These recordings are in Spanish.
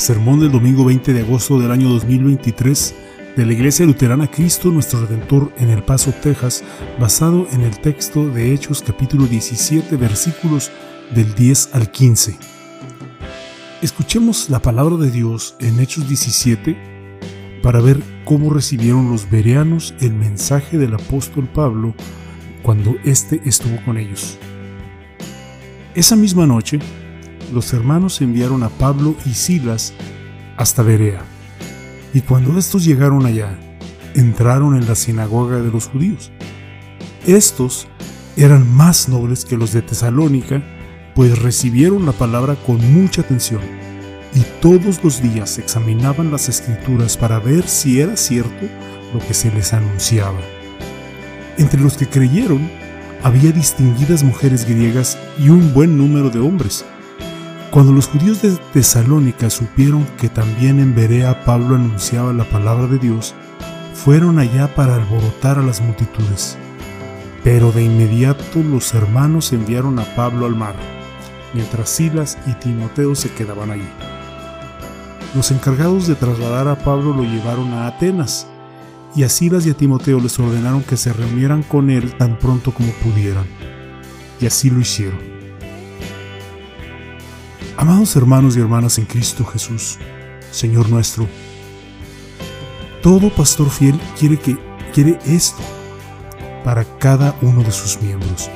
Sermón del domingo 20 de agosto del año 2023 de la Iglesia Luterana Cristo Nuestro Redentor en El Paso, Texas, basado en el texto de Hechos capítulo 17 versículos del 10 al 15. Escuchemos la palabra de Dios en Hechos 17 para ver cómo recibieron los bereanos el mensaje del apóstol Pablo cuando éste estuvo con ellos. Esa misma noche, los hermanos enviaron a Pablo y Silas hasta Berea. Y cuando estos llegaron allá, entraron en la sinagoga de los judíos. Estos eran más nobles que los de Tesalónica, pues recibieron la palabra con mucha atención y todos los días examinaban las escrituras para ver si era cierto lo que se les anunciaba. Entre los que creyeron había distinguidas mujeres griegas y un buen número de hombres. Cuando los judíos de Tesalónica supieron que también en Berea Pablo anunciaba la palabra de Dios, fueron allá para alborotar a las multitudes. Pero de inmediato los hermanos enviaron a Pablo al mar, mientras Silas y Timoteo se quedaban allí. Los encargados de trasladar a Pablo lo llevaron a Atenas, y a Silas y a Timoteo les ordenaron que se reunieran con él tan pronto como pudieran. Y así lo hicieron. Amados hermanos y hermanas en Cristo Jesús, Señor nuestro, todo pastor fiel quiere que quiere esto para cada uno de sus miembros.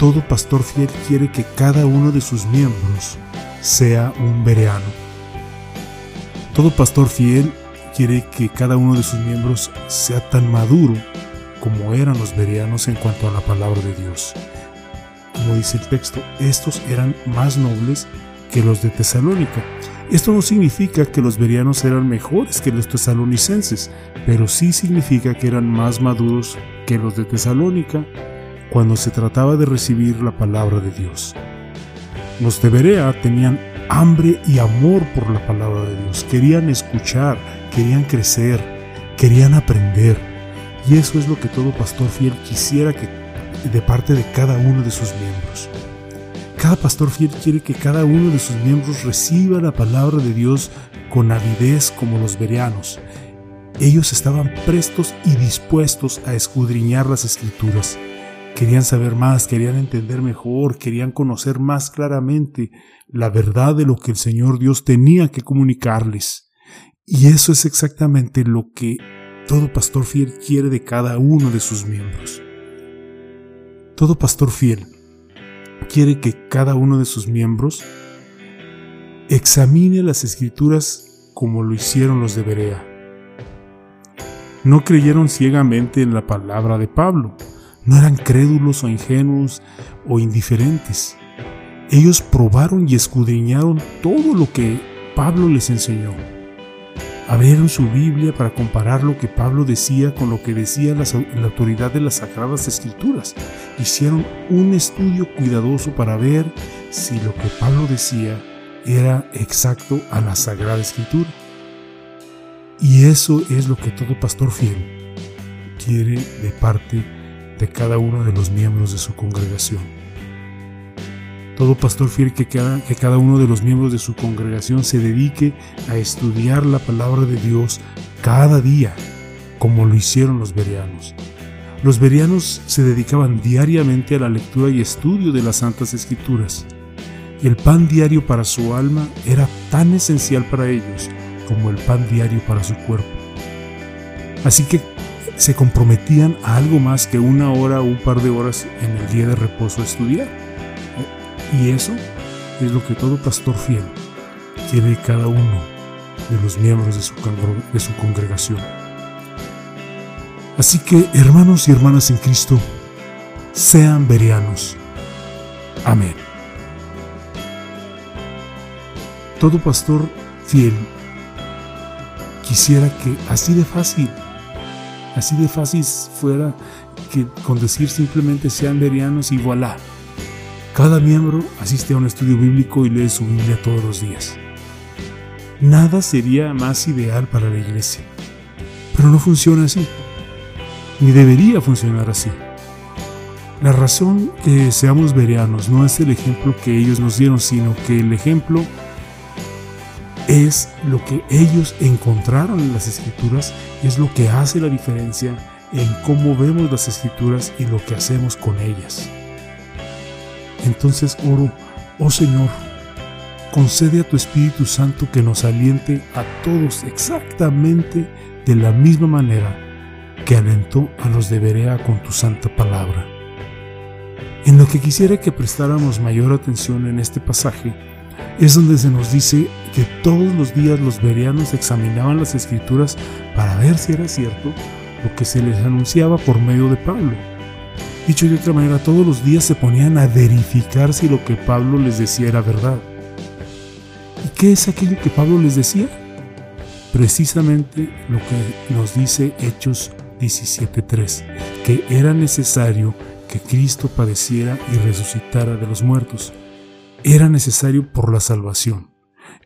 Todo pastor fiel quiere que cada uno de sus miembros sea un bereano. Todo pastor fiel quiere que cada uno de sus miembros sea tan maduro como eran los bereanos en cuanto a la palabra de Dios. Como dice el texto, estos eran más nobles que los de Tesalónica. Esto no significa que los bereanos eran mejores que los tesalonicenses, pero sí significa que eran más maduros que los de Tesalónica cuando se trataba de recibir la palabra de Dios. Los de Berea tenían hambre y amor por la palabra de Dios, querían escuchar, querían crecer, querían aprender. Y eso es lo que todo pastor fiel quisiera que de parte de cada uno de sus miembros. Cada pastor fiel quiere que cada uno de sus miembros reciba la palabra de Dios con avidez como los bereanos. Ellos estaban prestos y dispuestos a escudriñar las escrituras. Querían saber más, querían entender mejor, querían conocer más claramente la verdad de lo que el Señor Dios tenía que comunicarles. Y eso es exactamente lo que todo pastor fiel quiere de cada uno de sus miembros. Todo pastor fiel quiere que cada uno de sus miembros examine las escrituras como lo hicieron los de Berea. No creyeron ciegamente en la palabra de Pablo, no eran crédulos o ingenuos o indiferentes. Ellos probaron y escudriñaron todo lo que Pablo les enseñó abrieron su Biblia para comparar lo que Pablo decía con lo que decía la, autoridad de las Sagradas Escrituras. Hicieron un estudio cuidadoso para ver si lo que Pablo decía era exacto a la Sagrada Escritura. Y eso es lo que todo pastor fiel quiere de parte de cada uno de los miembros de su congregación. Todo pastor fiel que cada, que cada uno de los miembros de su congregación se dedique a estudiar la palabra de Dios cada día, como lo hicieron los bereanos. Los bereanos se dedicaban diariamente a la lectura y estudio de las Santas Escrituras. El pan diario para su alma era tan esencial para ellos como el pan diario para su cuerpo. Así que se comprometían a algo más que una hora o un par de horas en el día de reposo a estudiar. Y eso es lo que todo pastor fiel quiere de cada uno de los miembros de su, de su congregación. Así que, hermanos y hermanas en Cristo, sean verianos. Amén. Todo pastor fiel quisiera que así de fácil, así de fácil fuera que con decir simplemente sean verianos y voilà cada miembro asiste a un estudio bíblico y lee su Biblia todos los días. Nada sería más ideal para la iglesia. Pero no funciona así. Ni debería funcionar así. La razón que seamos verianos no es el ejemplo que ellos nos dieron, sino que el ejemplo es lo que ellos encontraron en las escrituras, es lo que hace la diferencia en cómo vemos las escrituras y lo que hacemos con ellas. Entonces oro, oh Señor, concede a tu Espíritu Santo que nos aliente a todos exactamente de la misma manera que alentó a los de Berea con tu santa palabra. En lo que quisiera que prestáramos mayor atención en este pasaje es donde se nos dice que todos los días los bereanos examinaban las escrituras para ver si era cierto lo que se les anunciaba por medio de Pablo. Dicho de otra manera, todos los días se ponían a verificar si lo que Pablo les decía era verdad. ¿Y qué es aquello que Pablo les decía? Precisamente lo que nos dice Hechos 17.3, que era necesario que Cristo padeciera y resucitara de los muertos. Era necesario por la salvación,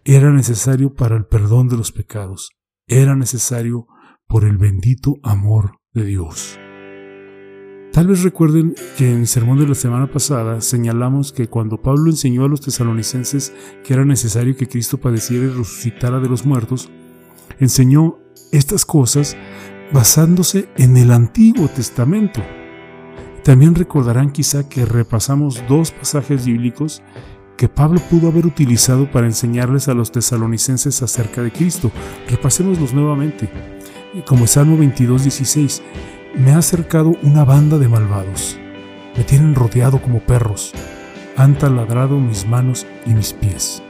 era necesario para el perdón de los pecados, era necesario por el bendito amor de Dios. Tal vez recuerden que en el sermón de la semana pasada señalamos que cuando Pablo enseñó a los tesalonicenses que era necesario que Cristo padeciera y resucitara de los muertos, enseñó estas cosas basándose en el Antiguo Testamento. También recordarán quizá que repasamos dos pasajes bíblicos que Pablo pudo haber utilizado para enseñarles a los tesalonicenses acerca de Cristo. Repasémoslos nuevamente. Como Salmo 22, 16 me ha acercado una banda de malvados. Me tienen rodeado como perros. Han taladrado mis manos y mis pies.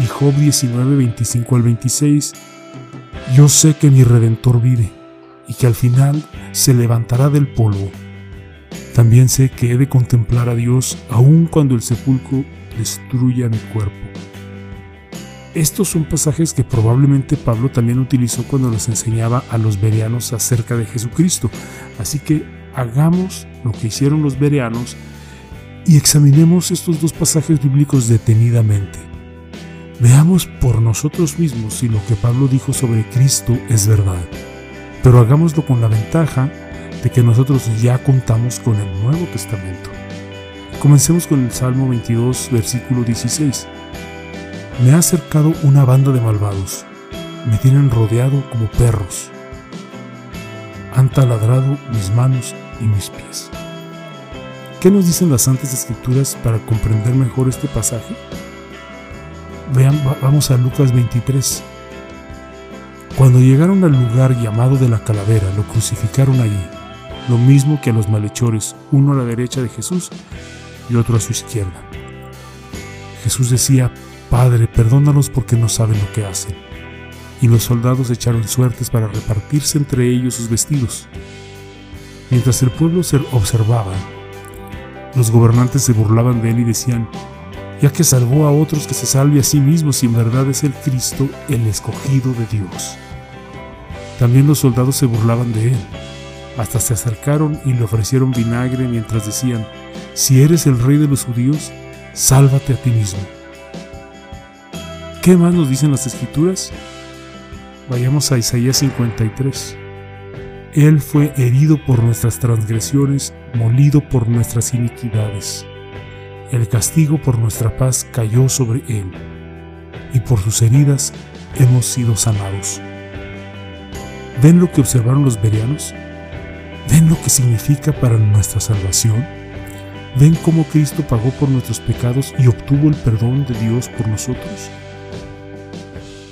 Y Job 19, 25 al 26. Yo sé que mi redentor vive y que al final se levantará del polvo. También sé que he de contemplar a Dios aun cuando el sepulcro destruya mi cuerpo. Estos son pasajes que probablemente Pablo también utilizó cuando les enseñaba a los bereanos acerca de Jesucristo. Así que hagamos lo que hicieron los bereanos y examinemos estos dos pasajes bíblicos detenidamente. Veamos por nosotros mismos si lo que Pablo dijo sobre Cristo es verdad. Pero hagámoslo con la ventaja de que nosotros ya contamos con el Nuevo Testamento. Comencemos con el Salmo 22, versículo 16. Me ha acercado una banda de malvados. Me tienen rodeado como perros. Han taladrado mis manos y mis pies. ¿Qué nos dicen las Santas Escrituras para comprender mejor este pasaje? Vean, vamos a Lucas 23. Cuando llegaron al lugar llamado de la calavera, lo crucificaron allí, lo mismo que a los malhechores, uno a la derecha de Jesús y otro a su izquierda. Jesús decía, Padre, perdónalos porque no saben lo que hacen. Y los soldados echaron suertes para repartirse entre ellos sus vestidos. Mientras el pueblo se observaba, los gobernantes se burlaban de él y decían, ya que salvó a otros que se salve a sí mismo si en verdad es el Cristo, el escogido de Dios. También los soldados se burlaban de él. Hasta se acercaron y le ofrecieron vinagre mientras decían, si eres el rey de los judíos, sálvate a ti mismo. ¿Qué más nos dicen las escrituras? Vayamos a Isaías 53. Él fue herido por nuestras transgresiones, molido por nuestras iniquidades. El castigo por nuestra paz cayó sobre él, y por sus heridas hemos sido sanados. ¿Ven lo que observaron los bereanos? ¿Ven lo que significa para nuestra salvación? ¿Ven cómo Cristo pagó por nuestros pecados y obtuvo el perdón de Dios por nosotros?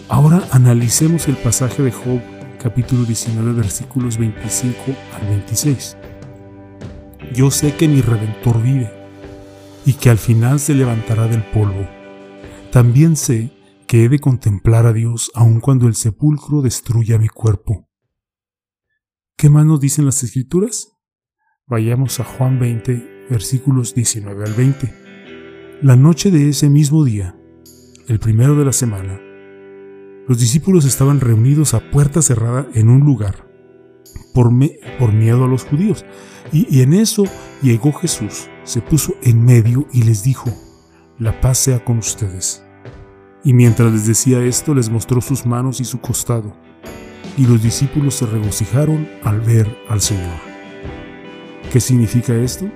Ahora analicemos el pasaje de Job capítulo 19 versículos 25 al 26. Yo sé que mi redentor vive y que al final se levantará del polvo. También sé que he de contemplar a Dios aun cuando el sepulcro destruya mi cuerpo. ¿Qué más nos dicen las escrituras? Vayamos a Juan 20 versículos 19 al 20. La noche de ese mismo día, el primero de la semana, los discípulos estaban reunidos a puerta cerrada en un lugar por, miedo a los judíos. Y en eso llegó Jesús, se puso en medio y les dijo, la paz sea con ustedes. Y mientras les decía esto, les mostró sus manos y su costado. Y los discípulos se regocijaron al ver al Señor. ¿Qué significa esto?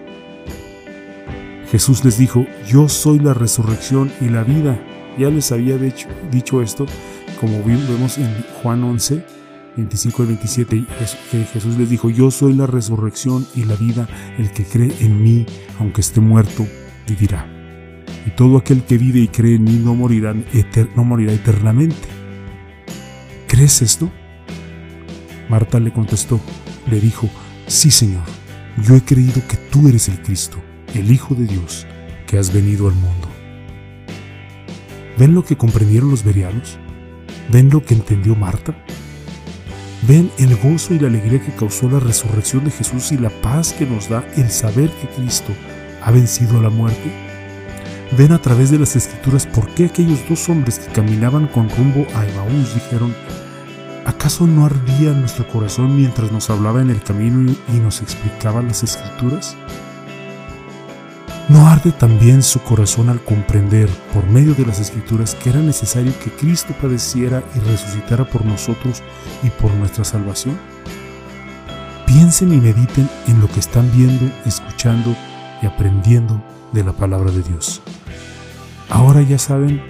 Jesús les dijo, yo soy la resurrección y la vida. Ya les había dicho esto, como vemos en Juan 11, 25 y 27, que Jesús les dijo, yo soy la resurrección y la vida, el que cree en mí, aunque esté muerto, vivirá. Y todo aquel que vive y cree en mí no morirá, no morirá eternamente. ¿Crees esto? Marta le contestó, le dijo, sí Señor, yo he creído que tú eres el Cristo, el Hijo de Dios, que has venido al mundo. ¿Ven lo que comprendieron los verianos? ¿Ven lo que entendió Marta? ¿Ven el gozo y la alegría que causó la resurrección de Jesús y la paz que nos da el saber que Cristo ha vencido a la muerte? ¿Ven a través de las escrituras por qué aquellos dos hombres que caminaban con rumbo a Emaús dijeron, ¿acaso no ardía nuestro corazón mientras nos hablaba en el camino y nos explicaba las escrituras? ¿No arde también su corazón al comprender, por medio de las Escrituras, que era necesario que Cristo padeciera y resucitara por nosotros y por nuestra salvación? Piensen y mediten en lo que están viendo, escuchando y aprendiendo de la palabra de Dios. Ahora ya saben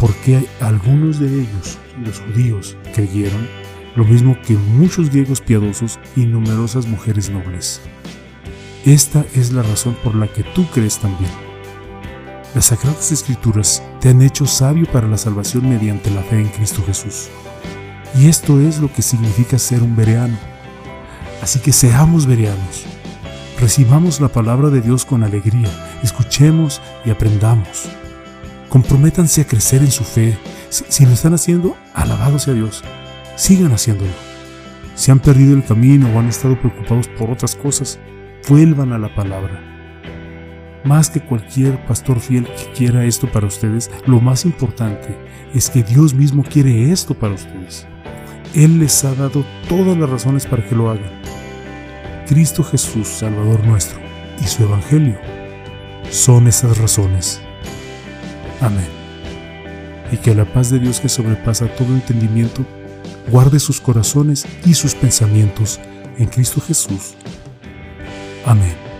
por qué algunos de ellos, los judíos, creyeron, lo mismo que muchos griegos piadosos y numerosas mujeres nobles. Esta es la razón por la que tú crees también. Las Sagradas Escrituras te han hecho sabio para la salvación mediante la fe en Cristo Jesús. Y esto es lo que significa ser un bereano. Así que seamos bereanos. Recibamos la palabra de Dios con alegría, escuchemos y aprendamos. Comprométanse a crecer en su fe. Si, lo están haciendo, alabado sea Dios. Sigan haciéndolo. Si han perdido el camino o han estado preocupados por otras cosas, vuelvan a la palabra. Más que cualquier pastor fiel que quiera esto para ustedes, lo más importante es que Dios mismo quiere esto para ustedes. Él les ha dado todas las razones para que lo hagan. Cristo Jesús, Salvador nuestro, y su Evangelio son esas razones. Amén. Y que la paz de Dios que sobrepasa todo entendimiento guarde sus corazones y sus pensamientos en Cristo Jesús Amén.